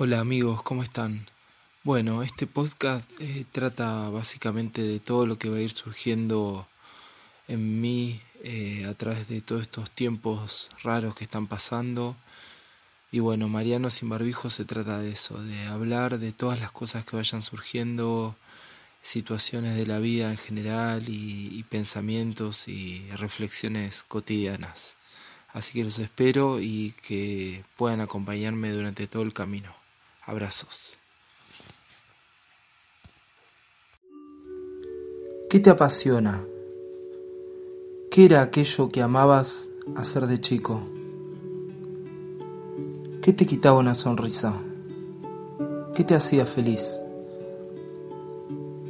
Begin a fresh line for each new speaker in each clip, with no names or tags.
Hola amigos, ¿cómo están? Bueno, este podcast eh, trata básicamente de todo lo que va a ir surgiendo en mí eh, a través de todos estos tiempos raros que están pasando. Y bueno, Mariano sin barbijo se trata de eso, de hablar de todas las cosas que vayan surgiendo, situaciones de la vida en general y pensamientos y reflexiones cotidianas. Así que los espero y que puedan acompañarme durante todo el camino. Abrazos.
¿Qué te apasiona? ¿Qué era aquello que amabas hacer de chico? ¿Qué te quitaba una sonrisa? ¿Qué te hacía feliz?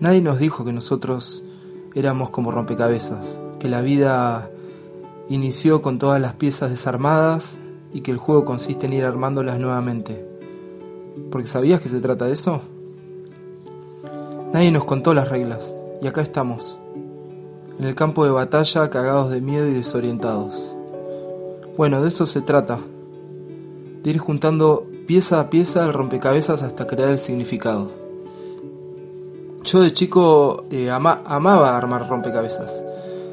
Nadie nos dijo que nosotros éramos como rompecabezas, que la vida inició con todas las piezas desarmadas y que el juego consiste en ir armándolas nuevamente. Porque ¿sabías que se trata de eso? Nadie nos contó las reglas, y acá estamos, en el campo de batalla cagados de miedo y desorientados. Bueno, de eso se trata, de ir juntando pieza a pieza el rompecabezas hasta crear el significado. Yo de chico eh, amaba armar rompecabezas,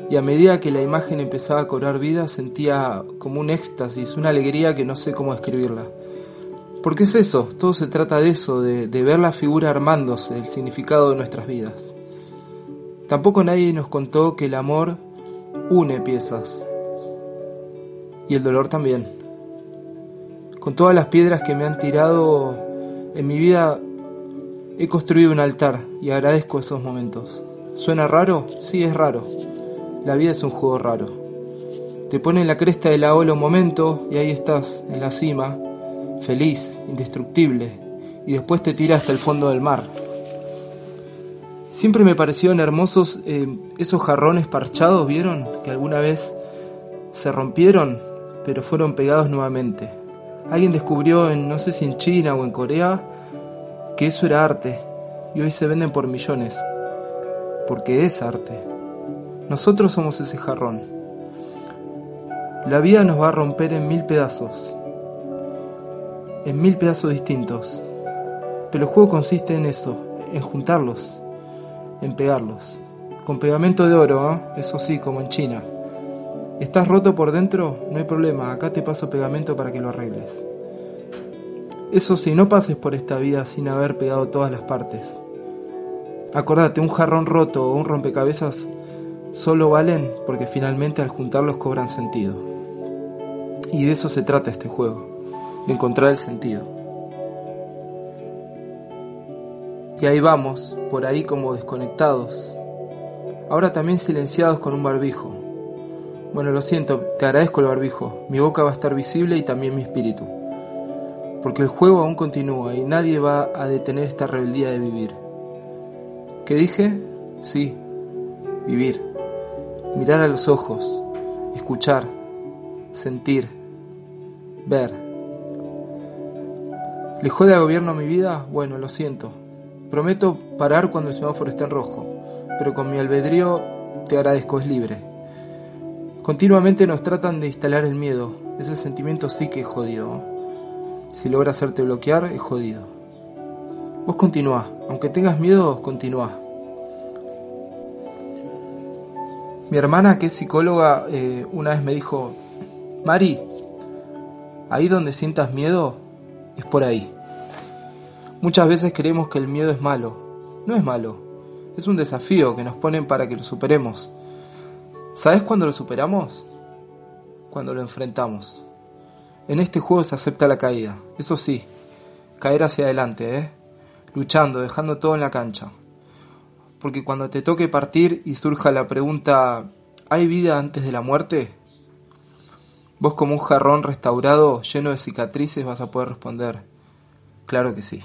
y a medida que la imagen empezaba a cobrar vida sentía como un éxtasis, una alegría que no sé cómo escribirla. Porque es eso, todo se trata de eso, de, ver la figura armándose, el significado de nuestras vidas. Tampoco nadie nos contó que el amor une piezas. Y el dolor también. Con todas las piedras que me han tirado en mi vida, he construido un altar y agradezco esos momentos. ¿Suena raro? Sí, es raro. La vida es un juego raro. Te pone en la cresta de la ola un momento y ahí estás, en la cima, feliz, indestructible, y después te tira hasta el fondo del mar. Siempre me parecieron hermosos eh, esos jarrones parchados, ¿vieron? Que alguna vez se rompieron, pero fueron pegados nuevamente. Alguien descubrió en, no sé si en China o en Corea, que eso era arte, y hoy se venden por millones, porque es arte. Nosotros somos ese jarrón. La vida nos va a romper en mil pedazos, en mil pedazos distintos. Pero el juego consiste en eso, en juntarlos, en pegarlos. Con pegamento de oro, ¿eh? eso sí, como en China. ¿Estás roto por dentro? No hay problema, acá te paso pegamento para que lo arregles. Eso sí, no pases por esta vida sin haber pegado todas las partes. Acordate, un jarrón roto o un rompecabezas solo valen porque finalmente al juntarlos cobran sentido. Y de eso se trata este juego encontrar el sentido. Y ahí vamos, por ahí como desconectados, ahora también silenciados con un barbijo. Bueno, lo siento, te agradezco el barbijo, mi boca va a estar visible y también mi espíritu, porque el juego aún continúa y nadie va a detener esta rebeldía de vivir. ¿Qué dije? Sí, vivir, mirar a los ojos, escuchar, sentir, ver. ¿Le jode al gobierno mi vida? Bueno, lo siento. Prometo parar cuando el semáforo esté en rojo, pero con mi albedrío te agradezco, es libre. Continuamente nos tratan de instalar el miedo, ese sentimiento sí que es jodido. Si logra hacerte bloquear, es jodido. Vos continúa, aunque tengas miedo, continúa. Mi hermana, que es psicóloga, eh, una vez me dijo, Mari, ahí donde sientas miedo, es por ahí. Muchas veces creemos que el miedo es malo. No es malo. Es un desafío que nos ponen para que lo superemos. ¿Sabes cuándo lo superamos? Cuando lo enfrentamos. En este juego se acepta la caída. Eso sí, caer hacia adelante, ¿eh? Luchando, dejando todo en la cancha. Porque cuando te toque partir y surja la pregunta, ¿hay vida antes de la muerte? Vos como un jarrón restaurado lleno de cicatrices vas a poder responder, Claro que sí.